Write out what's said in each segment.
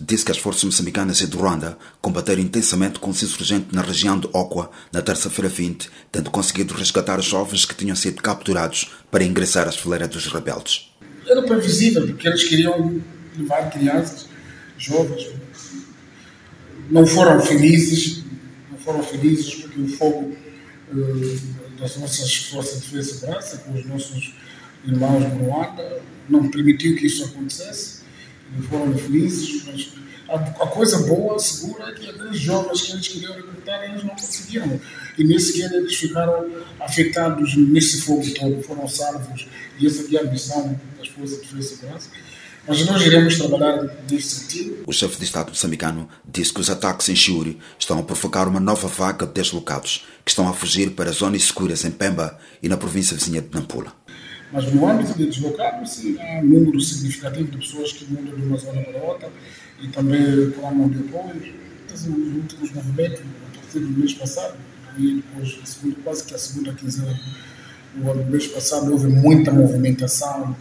Disse que as forças moçambicanas e do Ruanda combateram intensamente com os insurgentes na região de Okwa na terça-feira 20, tendo conseguido resgatar os jovens que tinham sido capturados para ingressar às fileiras dos rebeldes. Era previsível, porque eles queriam levar crianças, jovens. Não foram felizes, não foram felizes porque o fogo uh, das nossas forças de defesa e segurança, com os nossos irmãos de Ruanda, não permitiu que isso acontecesse não foram felizes, mas a, coisa boa, segura, é que aqueles jovens que eles queriam recrutar, eles não conseguiram. E nem sequer eles ficaram afetados nesse fogo todo, foram salvos. E essa é a missão das Forças de Segurança. Mas nós iremos trabalhar nesse sentido. O chefe de Estado moçambicano disse que os ataques em Chiuri estão a provocar uma nova vaga de deslocados que estão a fugir para zonas seguras em Pemba e na província vizinha de Nampula. Mas no âmbito de deslocados, há um número significativo de pessoas que mudam de uma zona para outra e também clamam de apoio. Os últimos movimentos, a partir do mês passado, e depois, quase que a segunda quinzena do mês passado, houve muita movimentação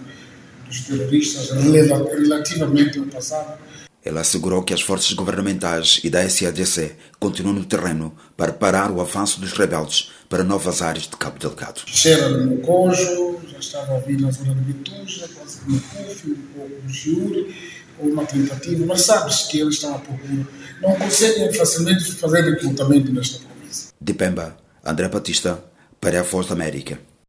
dos terroristas relativamente ao passado ele assegurou que as forças governamentais e da SADC continuam no terreno para parar o avanço dos rebeldes para novas áreas de Cabo Delgado. Cheira de Mocojo, já estava a vir na zona de Bituja, quase que um pouco com uma tentativa, mas sabes que eles estão a procura. Não conseguem facilmente fazer recrutamento nesta província. De Pemba, André Batista, para a Voz da América.